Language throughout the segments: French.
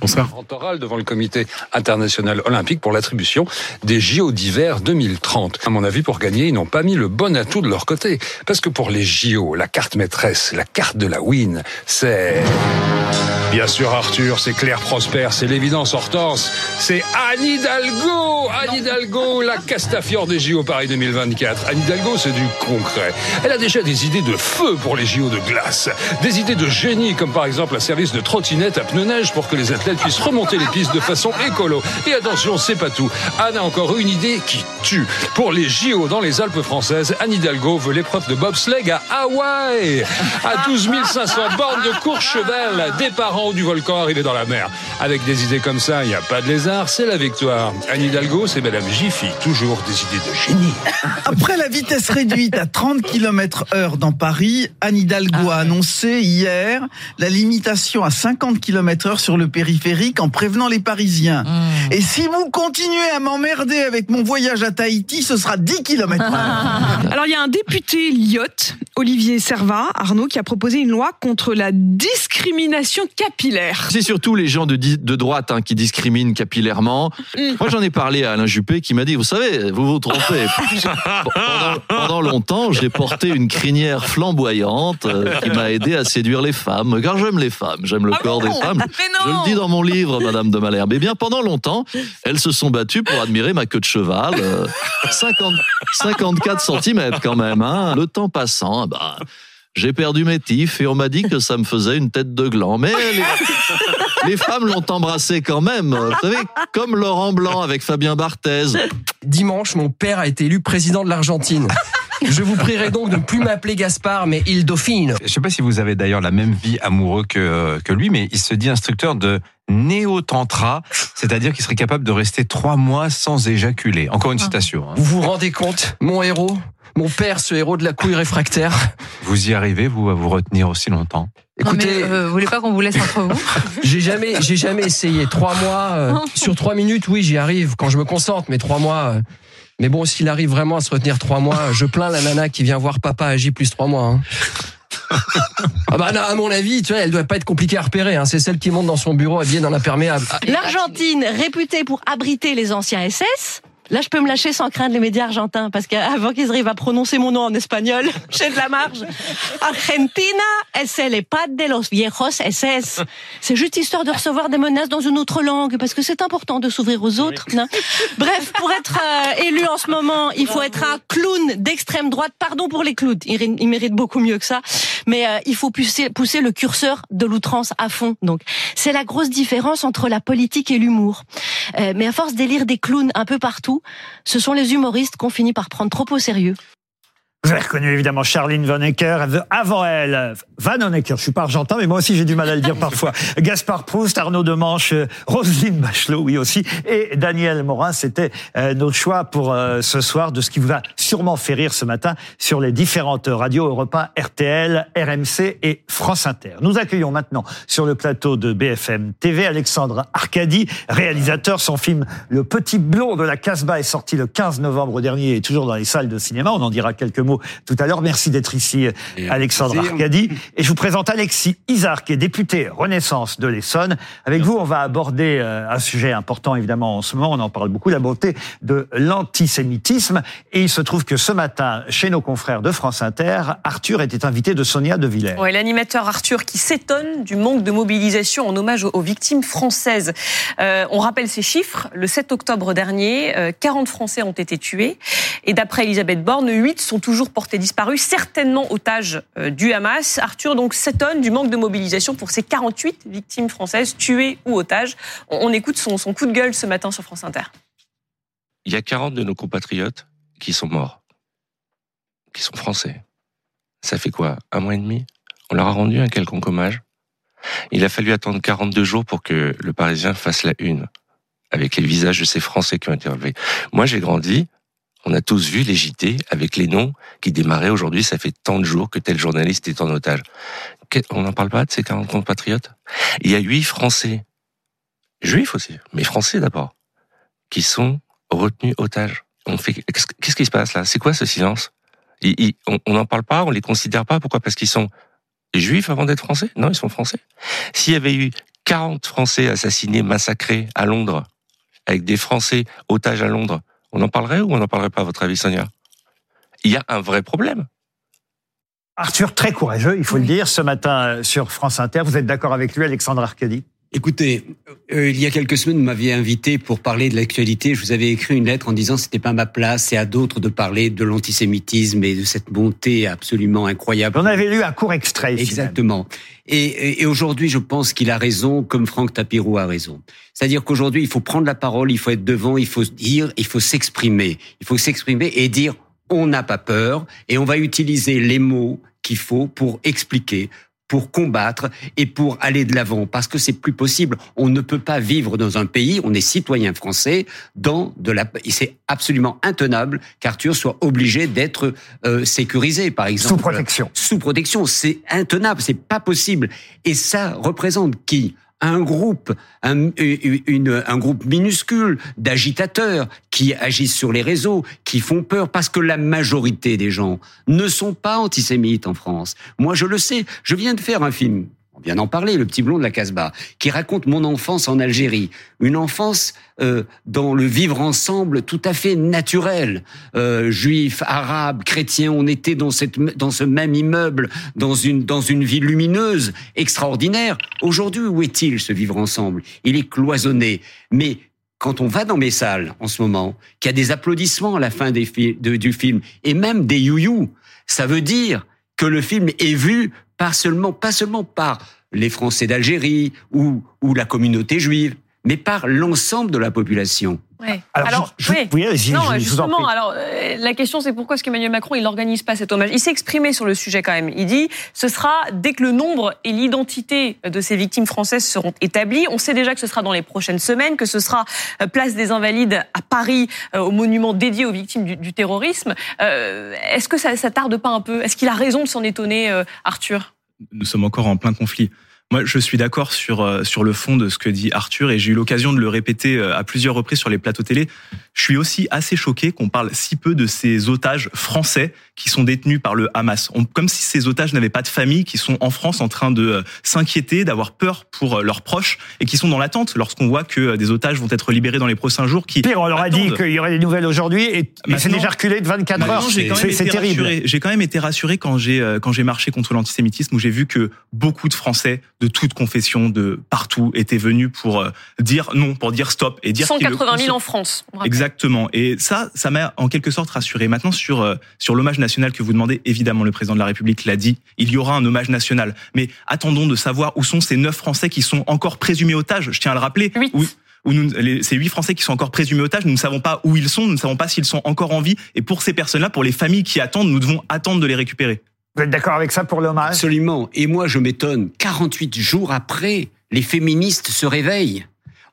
Bonsoir. oral devant le comité international olympique pour l'attribution des JO d'hiver 2030. À mon avis, pour gagner, ils n'ont pas mis le bon atout de leur côté. Parce que pour les JO, la carte maîtresse, la carte de la win, c'est... Bien sûr, Arthur, c'est Claire Prosper, c'est l'évidence Hortense, c'est Anne Hidalgo Anne Hidalgo, la Castafiore des JO Paris 2024. Anne Hidalgo, c'est du concret. Elle a déjà des idées de feu pour les JO de glace, des idées de génie, comme par exemple un service de trottinette à pneus neige pour que les athlètes puissent remonter les pistes de façon écolo. Et attention, c'est pas tout. Anne a encore une idée qui tue. Pour les JO dans les Alpes françaises, Anne Hidalgo veut l'épreuve de bobsleigh à Hawaï. À 12 500 bornes de Courchevel, parents du volcan arrivés dans la mer. Avec des idées comme ça, il n'y a pas de lézard, c'est la victoire. Anne Hidalgo, c'est Madame Jiffy, toujours des idées de génie. Après la vitesse réduite à 30 km heure dans Paris, Anne Hidalgo a annoncé hier la limitation à 50 km heure sur le périphérique en prévenant les Parisiens. Et si vous continuez à m'emmerder avec mon voyage à Tahiti, ce sera 10 km heure. Alors il y a un député lyotte, Olivier Servat, Arnaud, qui a proposé une loi contre la discrimination capillaire. C'est surtout les gens de, de droite hein, qui discriminent capillairement. Moi, j'en ai parlé à Alain Juppé qui m'a dit, vous savez, vous vous trompez. pendant, pendant longtemps, j'ai porté une crinière flamboyante euh, qui m'a aidé à séduire les femmes. Car j'aime les femmes, j'aime le Ah corps bon des femmes. Je le dis dans mon livre, Madame de Malherbe. Eh bien, pendant longtemps, elles se sont battues pour admirer ma queue de cheval. euh, 50, 54 cm quand même. Hein. Le temps passant, bah, j'ai perdu mes tifs et on m'a dit que ça me faisait une tête de gland. Mais les, les femmes l'ont embrassé quand même. Vous savez, comme Laurent Blanc avec Fabien Barthez. Dimanche, mon père a été élu président de l'Argentine. Je vous prierai donc de ne plus m'appeler Gaspard, mais Il Dauphine. Je sais pas si vous avez d'ailleurs la même vie amoureuse que, que lui, mais il se dit instructeur de néo-tantra, c'est-à-dire qu'il serait capable de rester trois mois sans éjaculer. Encore une citation. hein. Vous vous rendez compte, mon héros, mon père, ce héros de la couille réfractaire. Vous y arrivez, vous, à vous retenir aussi longtemps? Écoutez, non, mais, euh, vous voulez pas qu'on vous laisse entre vous? j'ai jamais, j'ai jamais essayé. Trois mois, euh, sur trois minutes, oui, j'y arrive quand je me concentre, mais trois mois. euh, mais bon, s'il arrive vraiment à se retenir trois mois, je plains la nana qui vient voir papa à J plus trois mois. hein. Ah bah non, à mon avis, tu vois, elle doit pas être compliquée à repérer. Hein. C'est celle qui monte dans son bureau habillée dans l'imperméable. L'Argentine, réputée pour abriter les anciens SS, là je peux me lâcher sans craindre les médias argentins, parce qu'avant qu'ils arrivent à prononcer mon nom en espagnol, j'ai de la marge. Argentina es el EHPAD de los viejos SS. C'est juste histoire de recevoir des menaces dans une autre langue, parce que c'est important de s'ouvrir aux autres. non Bref, pour être euh, élu en ce moment, il faut être un clown d'extrême droite. Pardon pour les clowns, ils, ils méritent beaucoup mieux que ça. Mais euh, il faut pousser, le curseur de l'outrance à fond. Donc, c'est la grosse différence entre la politique et l'humour. Euh, mais à force d'élire des clowns un peu partout, ce sont les humoristes qu'on finit par prendre trop au sérieux. Vous avez reconnu évidemment Charline Van Ecker, avant elle, Van Honecker, je suis pas argentin, mais moi aussi j'ai du mal à le dire parfois. Gaspard Proust, Arnaud Demanche, euh, Roselyne Bachelot, oui aussi, et Daniel Morin, c'était euh, nos choix pour euh, ce soir de ce qui vous a sûrement fait rire ce matin sur les différentes radios Europe 1, RTL, RMC et France Inter. Nous accueillons maintenant sur le plateau de BFM TV Alexandre Arcadi, réalisateur. Son film Le Petit Blond de la Casbah est sorti le 15 novembre dernier et toujours dans les salles de cinéma. On en dira quelques mots tout à l'heure. Merci d'être ici, Alexandre plaisir. Arcadi. Et je vous présente Alexis Isard, qui est député Renaissance de l'Essonne. Avec vous, on va aborder euh, un sujet important, évidemment, en ce moment. On en parle beaucoup, la beauté de l'antisémitisme. Et il se trouve que ce matin, chez nos confrères de France Inter, Arthur était invité de Sonia De Villers. Ouais, L'animateur Arthur qui s'étonne du manque de mobilisation en hommage aux, victimes françaises. Euh, on rappelle ces chiffres. Le 7 octobre dernier, euh, 40 Français ont été tués. Et d'après Elisabeth Borne, 8 sont toujours portés disparus, certainement otages euh, du Hamas. Arthur donc s'étonne du manque de mobilisation pour ces 48 victimes françaises tuées ou otages. On, on écoute son, son coup de gueule ce matin sur France Inter. Il y a 40 de nos compatriotes qui sont morts, qui sont français. Ça fait quoi Un mois et demi? On leur a rendu un quelconque hommage? Il a fallu attendre 42 jours pour que le Parisien fasse la une, avec les visages de ces Français qui ont été enlevés. Moi, j'ai grandi, on a tous vu les JT avec les noms qui démarraient aujourd'hui, ça fait tant de jours que tel journaliste est en otage. On n'en parle pas de ces 40 compatriotes Il y a 8 Français, juifs aussi, mais Français d'abord, qui sont retenus otages. On fait qu'est-ce qui se passe là? C'est quoi ce silence? On n'en parle pas, on les considère pas. Pourquoi? Parce qu'ils sont juifs avant d'être français? Non, ils sont français. S'il y avait eu 40 Français assassinés, massacrés à Londres, avec des Français otages à Londres, on en parlerait ou on n'en parlerait pas, à votre avis, Sonia? Il y a un vrai problème. Arthur, très courageux, il faut le dire, ce matin euh, sur France Inter. Vous êtes d'accord avec lui, Alexandre Arcadi? Écoutez, euh, il y a quelques semaines, vous m'aviez invité pour parler de l'actualité. Je vous avais écrit une lettre en disant que c'était pas ma place, c'est à d'autres de parler de l'antisémitisme et de cette montée absolument incroyable. On avait lu un court extrait. Exactement. Et, et- et aujourd'hui, je pense qu'il a raison, comme Franck Tapiro a raison. C'est-à-dire qu'aujourd'hui, il faut prendre la parole, il faut être devant, il faut dire, il faut s'exprimer. Il faut s'exprimer et dire on n'a pas peur et on va utiliser les mots qu'il faut pour expliquer pour combattre et pour aller de l'avant. Parce que c'est plus possible. On ne peut pas vivre dans un pays on est citoyen français dans de la et c'est absolument intenable qu'Arthur soit obligé d'être euh, sécurisé par exemple. Sous protection. sous protection c'est intenable c'est pas possible. Et ça représente qui? Un groupe, un, une- un groupe minuscule d'agitateurs qui agissent sur les réseaux, qui font peur parce que la majorité des gens ne sont pas antisémites en France. Moi, je le sais. Je viens de faire un film. On vient d'en parler, Le Petit Blond de la Casbah, qui raconte mon enfance en Algérie. Une enfance euh, dans le vivre ensemble tout à fait naturel. Euh, Juifs, arabes, chrétiens, on était dans, cette, dans ce même immeuble, dans une, dans une ville lumineuse, extraordinaire. Aujourd'hui, où est-il ce vivre ensemble? Il est cloisonné. Mais quand on va dans mes salles en ce moment, qu'il y a des applaudissements à la fin du film, et même des you ça veut dire que le film est vu pas seulement, pas seulement par les Français d'Algérie ou, ou la communauté juive, mais par l'ensemble de la population. Ouais. Alors, je- je- oui. non, justement, alors euh, la question c'est pourquoi est-ce qu'Emmanuel Macron il n'organise pas cet hommage? Il s'est exprimé sur le sujet quand même. Il dit ce sera dès que le nombre et l'identité de ces victimes françaises seront établis. On sait déjà que ce sera dans les prochaines semaines, que ce sera euh, place des Invalides à Paris, euh, au monument dédié aux victimes du, du terrorisme. Euh, est-ce que ça, ça tarde pas un peu? Est-ce qu'il a raison de s'en étonner, euh, Arthur? Nous sommes encore en plein conflit. Moi, je suis d'accord sur euh, sur le fond de ce que dit Arthur et j'ai eu l'occasion de le répéter euh, à plusieurs reprises sur les plateaux télé. Je suis aussi assez choqué qu'on parle si peu de ces otages français qui sont détenus par le Hamas. On- comme si ces otages n'avaient pas de famille, qui sont en France en train de euh, s'inquiéter, d'avoir peur pour leurs proches et qui sont dans l'attente lorsqu'on voit que des otages vont être libérés dans les prochains jours. Qui Pire, on leur a dit qu'il y aurait des nouvelles aujourd'hui et, c'est déjà reculé de 24 Maintenant, heures. C'est terrible. J'ai quand même été rassuré quand j'ai quand j'ai marché contre l'antisémitisme où j'ai vu que beaucoup de Français de toute confession, de partout, étaient venus pour euh, dire non, pour dire stop et dire qu'ils le 180 000 conso- en France. Exactement. Et ça, ça m'a en quelque sorte rassuré. Maintenant, sur euh, sur l'hommage national que vous demandez, évidemment, le président de la République l'a dit. Il y aura un hommage national. Mais attendons de savoir où sont ces neuf Français qui sont encore présumés otages. Je tiens à le rappeler. Où, où nous, les- ces huit Français qui sont encore présumés otages, nous ne savons pas où ils sont, nous ne savons pas s'ils sont encore en vie. Et pour ces personnes-là, pour les familles qui attendent, nous devons attendre de les récupérer. Vous êtes d'accord avec ça pour l'hommage? Absolument. Et moi, je m'étonne. 48 jours après, les féministes se réveillent.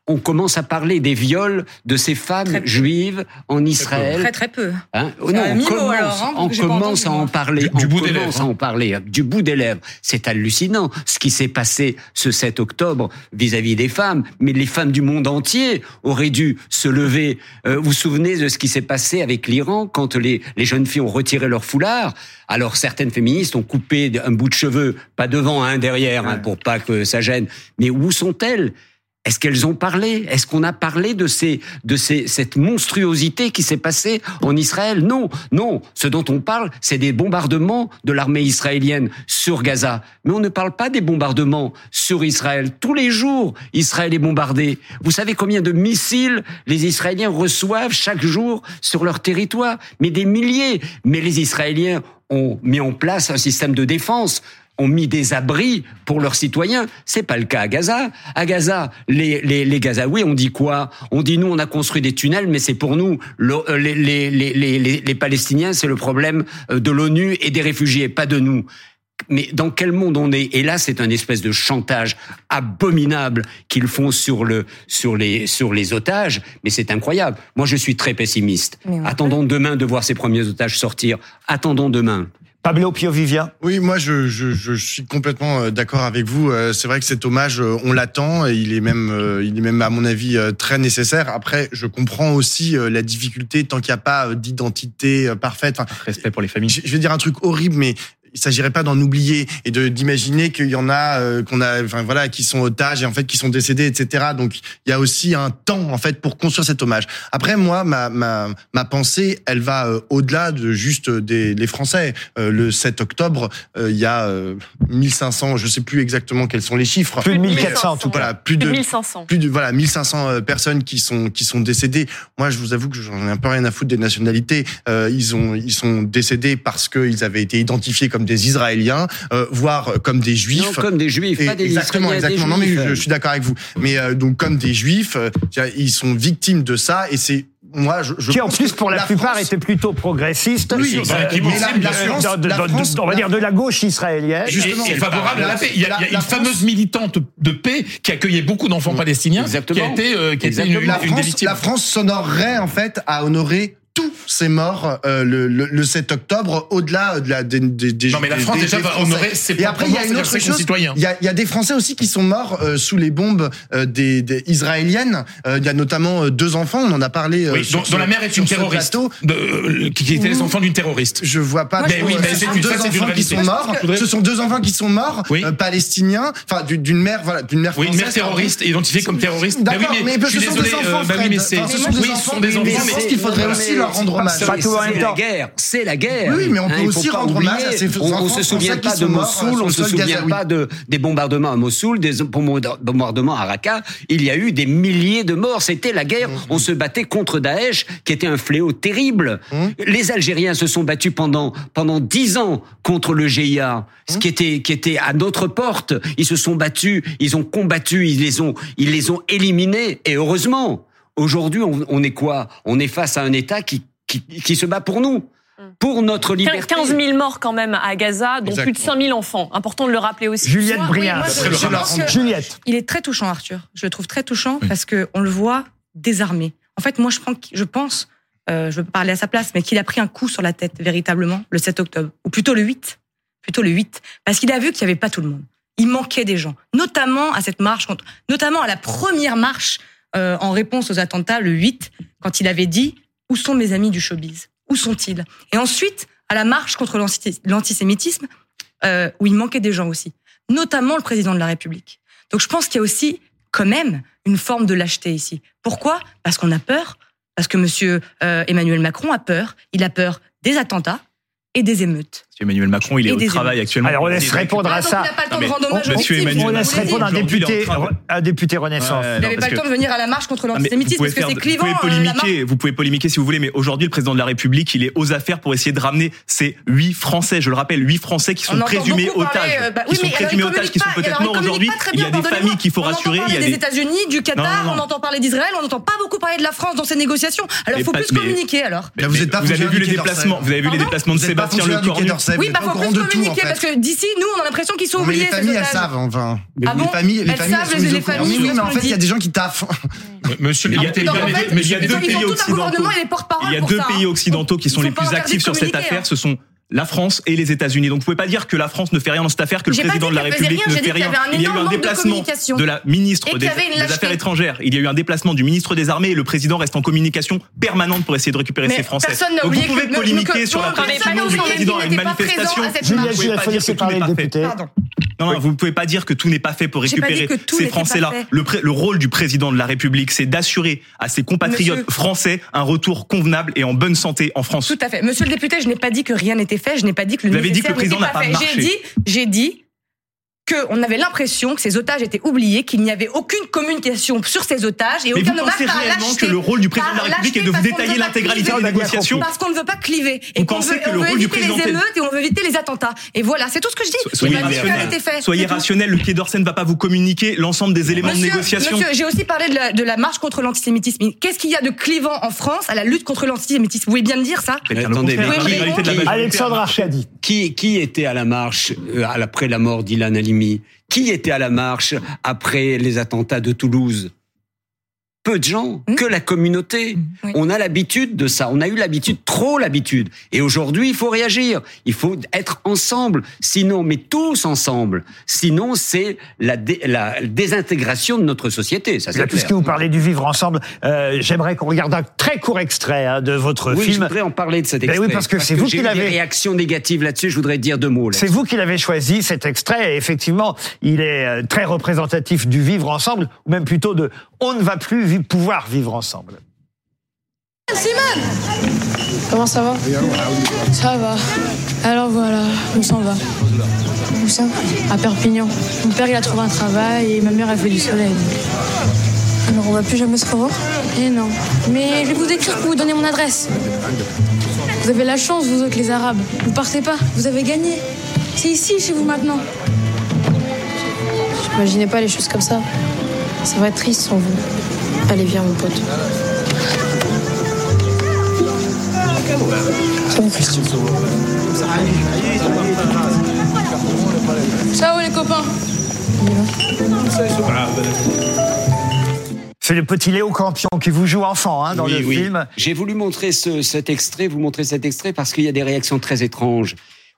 On commence à parler des viols de ces femmes juives en Israël. Très très peu. Hein non, on commence, alors, hein, on commence à en parler. Du- on du bout des commence lèvres, à hein. en parler hein, du bout des lèvres. C'est hallucinant ce qui s'est passé ce 7 octobre vis-à-vis des femmes. Mais les femmes du monde entier auraient dû se lever. Euh, vous vous souvenez de ce qui s'est passé avec l'Iran quand les, les jeunes filles ont retiré leur foulard? Alors certaines féministes ont coupé un bout de cheveux, pas devant, un derrière, hein, pour pas que ça gêne. Mais où sont-elles? Est-ce qu'elles ont parlé? Est-ce qu'on a parlé de ces, de ces, cette monstruosité qui s'est passée en Israël? Non, non. Ce dont on parle, c'est des bombardements de l'armée israélienne sur Gaza. Mais on ne parle pas des bombardements sur Israël. Tous les jours, Israël est bombardé. Vous savez combien de missiles les Israéliens reçoivent chaque jour sur leur territoire? Mais des milliers. Mais les Israéliens ont mis en place un système de défense ont mis des abris pour leurs citoyens. C'est pas le cas à Gaza. À Gaza, les, les, les Gazaouis, on dit quoi? On dit nous, on a construit des tunnels, mais c'est pour nous. Le- euh, les, les, les, les, les- les Palestiniens, c'est le problème euh, de l'ONU et des réfugiés, pas de nous. Mais dans quel monde on est? Et là, c'est un espèce de chantage abominable qu'ils font sur le sur les sur les otages. Mais c'est incroyable. Moi, je suis très pessimiste. Attendons demain de voir ces premiers otages sortir. Attendons demain. Pablo Piovivia. Oui, moi je, je, je suis complètement euh, d'accord avec vous. Euh, C'est vrai que cet hommage, euh, on l'attend et il est même, il est même à mon avis très nécessaire. Après, je comprends aussi la difficulté tant qu'il n'y a pas d'identité parfaite. Enfin, Respect pour les familles. Je je vais dire un truc horrible, mais il s'agirait pas d'en oublier et de d'imaginer qu'il y en a euh, qu'on a, enfin voilà, qui sont otages et en fait qui sont décédés, etc. Donc il y a aussi un temps en fait pour construire cet hommage. Après moi, ma ma ma pensée, elle va euh, au-delà de juste des les Français. Euh, le 7 octobre, euh, il y a euh, 1500, je sais plus exactement quels sont les chiffres. Plus de mais, 1400 en tout cas. Voilà, plus Plus de de 1500. plus de voilà 1500 euh, personnes qui sont qui sont décédées. Moi, je vous avoue que j'en ai un peu rien à foutre des nationalités. Euh, ils ont ils sont décédés parce qu'ils avaient été identifiés comme des Israéliens, euh, voire comme des Juifs. Non, comme des Juifs, Et- pas des exactement, Israéliens, des exactement. Non, mais je, je suis d'accord avec vous. Mais euh, donc comme des Juifs, euh, ils sont victimes de ça et c'est moi je, je qui en plus pour la, plupart France- étaient plutôt progressistes, Oui, Euh, bah, qui euh, la- la France- de- de- la de- France- on va dire de la gauche israélienne. Et, et favorable à la paix. Il y a, il y a une fameuse militante de paix qui accueillait beaucoup d'enfants palestiniens, qui a été, euh, qui a été une, la, une France, victimes. la France s'honorerait en fait à honorer tous ces morts euh, le, le, le 7 octobre au-delà de la des, des, des Non, mais la France, des- déjà, des va honorer ses et après il y a une autre chose il y a, il y a des Français aussi qui sont morts euh, sous les bombes euh, des, des israéliennes Euh, il y a notamment euh, deux enfants on en a parlé euh, Oui, sur dont, dont la mère est une terroriste, plateau. de, euh, qui qui étaient les enfants d'une terroriste. Je vois pas. Mais oui, mais ce c'est sont une, deux ça, enfants qui sont morts. Ce sont deux enfants qui sont morts, euh, palestiniens, enfin du- d'une mère, voilà, d'une mère Oui, une française. mère terroriste, identifiée comme terroriste. Bah oui, D'accord, mais ce sont des enfants, oui, ce sont des enfants, je pense qu'il faudrait aussi leur rendre hommage. Pas tout en même C'est temps. la guerre, c'est la guerre. Oui, mais on peut Hein, aussi rendre hommage à ces On, se souvient pas de Mossoul, on se souvient pas de des bombardements à Mossoul, des bombardements à Raqqa. Il y a eu des milliers de morts. C'était la guerre. Mhm. On se battait contre Daesh, qui était un fléau terrible. Mhm. Les Algériens se sont battus pendant pendant dix ans contre le GIA, ce qui était qui était à notre porte. Ils se sont battus, ils ont combattu, ils les ont ils les ont éliminés. Et heureusement, aujourd'hui, on, on est quoi? On est face à un État qui qui, qui se bat pour nous, pour notre liberté. 15 000 morts quand même à Gaza, dont plus de Exactement. 5 000 enfants. Important de le rappeler aussi. Juliette Briand. oui, Juliette. Il est très touchant, Arthur. Je le trouve très touchant parce que on le voit désarmé. En fait, moi, je, prends, je pense, euh, je veux parler à sa place, mais qu'il a pris un coup sur la tête véritablement le 7 octobre, ou plutôt le 8, plutôt le 8, parce qu'il a vu qu'il n'y avait pas tout le monde. Il manquait des gens, notamment à cette marche, contre- notamment à la première marche euh, en réponse aux attentats le 8, quand il avait dit où sont mes amis du showbiz? Où sont-ils? Et ensuite à la marche contre l'anti- l'antisémitisme, euh, où il manquait des gens aussi, notamment le président de la République. Donc je pense qu'il y a aussi quand même une forme de lâcheté ici. Pourquoi? Parce qu'on a peur, parce que Monsieur euh, Emmanuel Macron a peur. Il a peur des attentats et des émeutes. Emmanuel Macron, il est au travail actuellement. Alors on laisse répondre à ça. On laisse répondre un est en député, un député Renaissance. Il n'avait pas le temps de venir à la marche contre Ah, l'antisémitisme pouvez parce que c'est clivant. Vous pouvez euh, polémiquer, vous pouvez polémiquer si vous voulez, mais aujourd'hui, le président de la République, il est aux affaires pour essayer de ramener ces huit Français, je le rappelle, huit Français qui On sont présumés otages, euh, bah qui oui, sont présumés il otages, qui sont peut-être morts aujourd'hui. Il y a des familles qu'il faut On entend rassurer. Il y parler a des États-Unis, du Qatar, on entend parler d'Israël, on n'entend pas beaucoup parler de la France dans ces négociations. Alors il faut plus communiquer alors. Vous êtes pas vous avez vu les déplacements, vous avez vu les déplacements de Sébastien Lecornu. Oui, bah faut plus de tout, en communiquer fait. parce que d'ici, nous, on a l'impression qu'ils sont Non, mais oubliés les ces familles, elles savent, enfin. Ah les bon familles, les Elles familles, savent, elles sont les courant. familles, Oui, mais en fait, il y a des gens qui taffent. Monsieur, Il y a- Liberté, il y a- bien, mais mais- il y a mais- deux pays tout occidentaux. Il y a deux ça, pays hein. occidentaux qui sont les plus actifs sur cette affaire. hein. Ce sont la France et les États-Unis. Donc vous pouvez pas dire que la France ne fait rien dans cette affaire, que le président de la République rien, ne fait rien. Il y a eu un de déplacement de la ministre des. Affaires étrangères. Il y a eu un déplacement du ministre des Armées et le président reste en communication permanente pour essayer de récupérer Mais ses Français. Donc vous pouvez que- que- polémiquer que- sur la présence du président à une manifestation. Vous pouvez pas faut dire laisser que tout n'est parler pas. Non, non, vous ne pouvez pas dire que tout n'est pas fait pour pas récupérer ces pas Français-là. Le, rôle du président de la République, c'est d'assurer à ses compatriotes Monsieur. français un retour convenable et en bonne santé en France. Tout à fait. Monsieur le député, je n'ai pas dit que rien n'était fait, je n'ai pas dit que le Vous avez dit que le nécessaire président n'a pas fait. marché. J'ai dit, j'ai dit qu'on avait l'impression que ces otages étaient oubliés, qu'il n'y avait aucune communication sur ces otages et Mais aucun vous hommage pensez par réellement que le rôle du président de la République est de vous parce qu'on détailler ne veut pas l'intégralité cliver. des négociations Parce qu'on ne veut pas cliver. Et Vous qu'on pensez veut, que on le veut rôle du éviter les de- émeutes et on veut éviter les attentats. Et voilà, c'est tout ce que je dis. Soyez rationnel. Soyez rationnel. Le Quai d'Orsay ne va pas vous communiquer l'ensemble des éléments de Monsieur, négociation. monsieur, j'ai aussi parlé de la, de la marche contre l'antisémitisme. Qu'est-ce qu'il y a de clivant en France à la lutte contre l'antisémitisme? Vous voulez bien me dire ça? Attendez, de Alexandre a marché. Arcadi. Qui, qui était à la marche euh, après la mort d'Ilan Halimi? Qui était à la marche après les attentats de Toulouse? Peu de gens, que la communauté. On a l'habitude de ça. On a eu l'habitude, trop l'habitude. Et aujourd'hui, il faut réagir. Il faut être ensemble. Sinon, mais tous ensemble. Sinon, c'est la, dé- la désintégration de notre société. Ça, c'est puisque vous parlez du vivre ensemble, euh, j'aimerais qu'on regarde un très court extrait hein, de votre Oui, je film. voudrais en parler de cet Ben extrait. oui, parce que c'est vous qui l'avez- des réactions négatives là-dessus. Je voudrais dire deux mots. C'est vous qui l'avez choisi, cet extrait, et effectivement, il est euh, très représentatif du vivre ensemble, ou même plutôt de on ne va plus vi- pouvoir vivre ensemble. Simone Comment ça va Ça va. Alors voilà, on s'en va. Où ça À Perpignan. Mon père il a trouvé un travail et ma mère elle fait du soleil. Alors on va plus jamais se revoir Eh non. Mais je vais vous écrire pour vous donner mon adresse. Vous avez la chance, vous autres les Arabes. Vous partez pas, vous avez gagné. C'est ici chez vous maintenant. J'imaginais pas les choses comme ça. Ça va être triste sans vous. Allez, viens mon pote. Ça va, Christian Ciao les copains C'est le petit Léo Campion qui vous joue enfant hein, dans Oui, le oui. film. J'ai voulu montrer ce- cet extrait, vous montrer cet extrait parce qu'il y a des réactions très étranges.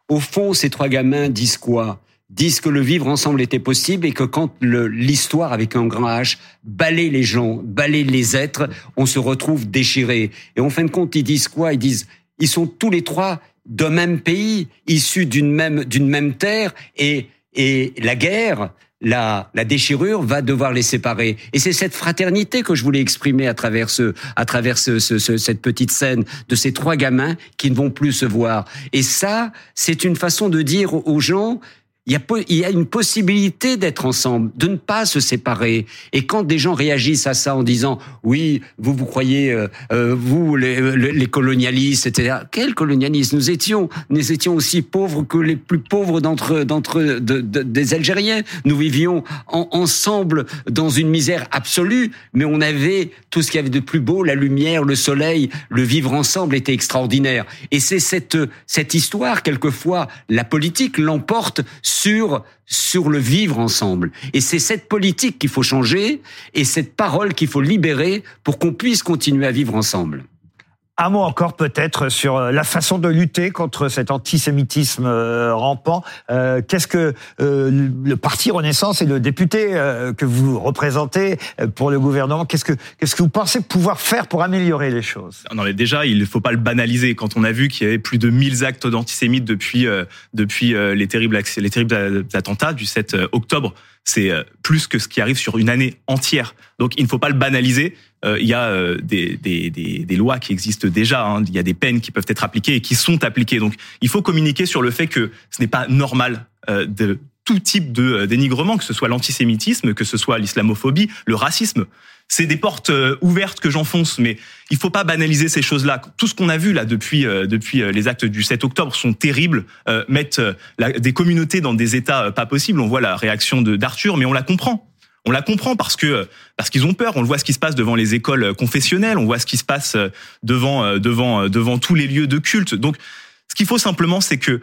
Au fond, ces trois gamins disent quoi? Disent que le vivre ensemble était possible et que quand l'histoire avec un grand H balaye les gens, balaye les êtres, on se retrouve déchiré. Et en fin de compte, ils disent quoi? Ils disent, ils sont tous les trois d'un même pays, issus d'une même d'une même terre, et et la guerre, la, la déchirure va devoir les séparer. Et c'est cette fraternité que je voulais exprimer à travers ce, à travers ce, ce- ce- cette petite scène de ces trois gamins qui ne vont plus se voir. Et ça, c'est une façon de dire aux gens, il y, a, une possibilité d'être ensemble, de ne pas se séparer. Et quand des gens réagissent à ça en disant oui, vous vous croyez euh, euh, vous les, les- les colonialistes, etc. Quels colonialistes Nous étions, nous étions aussi pauvres que les plus pauvres d'entre d'entre de- de- des Algériens. Nous vivions en- ensemble dans une misère absolue, mais on avait tout ce qu'il y avait de plus beau, la lumière, le soleil, le vivre ensemble était extraordinaire. Et c'est cette cette histoire quelquefois la politique l'emporte sur le vivre ensemble. Et c'est cette politique qu'il faut changer et cette parole qu'il faut libérer pour qu'on puisse continuer à vivre ensemble. Un mot encore peut-être sur euh, la façon de lutter contre cet antisémitisme euh, rampant. Euh, Qu'est-ce que euh, le parti Renaissance et le député euh, que vous représentez euh, pour le gouvernement, qu'est-ce que qu'est-ce que vous pensez pouvoir faire pour améliorer les choses? Non mais déjà, il ne faut pas le banaliser. Quand on a vu qu'il y avait plus de 1000 actes d'antisémites depuis depuis les terribles les terribles attentats du 7 octobre, c'est euh, plus que ce qui arrive sur une année entière. Donc il ne faut pas le banaliser. Euh, Il y a euh, des, des, des, lois qui existent déjà. hein. Il y a des peines qui peuvent être appliquées et qui sont appliquées. Donc il faut communiquer sur le fait que ce n'est pas normal de tout type de dénigrement, que ce soit l'antisémitisme, que ce soit l'islamophobie, le racisme. C'est des portes euh, ouvertes que j'enfonce, mais il faut pas banaliser ces choses-là. Tout ce qu'on a vu là depuis euh, depuis euh, les actes du 7 octobre sont terribles, euh, mettent euh, la- des communautés dans des états pas possibles. On voit la réaction de d'Arthur, mais on la comprend. On la comprend parce que parce qu'ils ont peur. On voit ce qui se passe devant les écoles confessionnelles. On voit ce qui se passe devant devant devant tous les lieux de culte. Donc, ce qu'il faut simplement, c'est que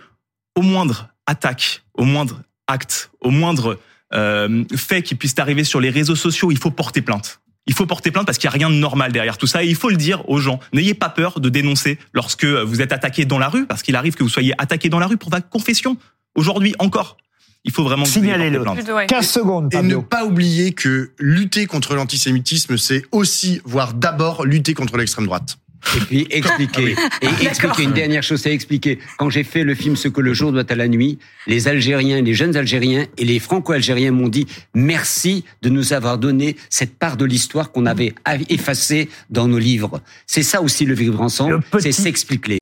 au moindre attaque, au moindre acte, au moindre euh, fait qui puisse arriver sur les réseaux sociaux, il faut porter plainte. Il faut porter plainte parce qu'il n'y a rien de normal derrière tout ça et il faut le dire aux gens. N'ayez pas peur de dénoncer lorsque vous êtes attaqué dans la rue parce qu'il arrive que vous soyez attaqué dans la rue pour votre confession. Aujourd'hui encore. Il faut vraiment porté plainte. 15 secondes. Et ne pas oublier que lutter contre l'antisémitisme, c'est aussi, voire d'abord, lutter contre l'extrême droite. Et puis expliquer. Et expliquer une dernière chose, c'est expliquer. Quand j'ai fait le film Ce que le jour doit à la nuit, les Algériens, les jeunes Algériens et les Franco-Algériens m'ont dit merci de nous avoir donné cette part de l'histoire qu'on avait effacée dans nos livres. C'est ça aussi le vivre ensemble, c'est s'expliquer.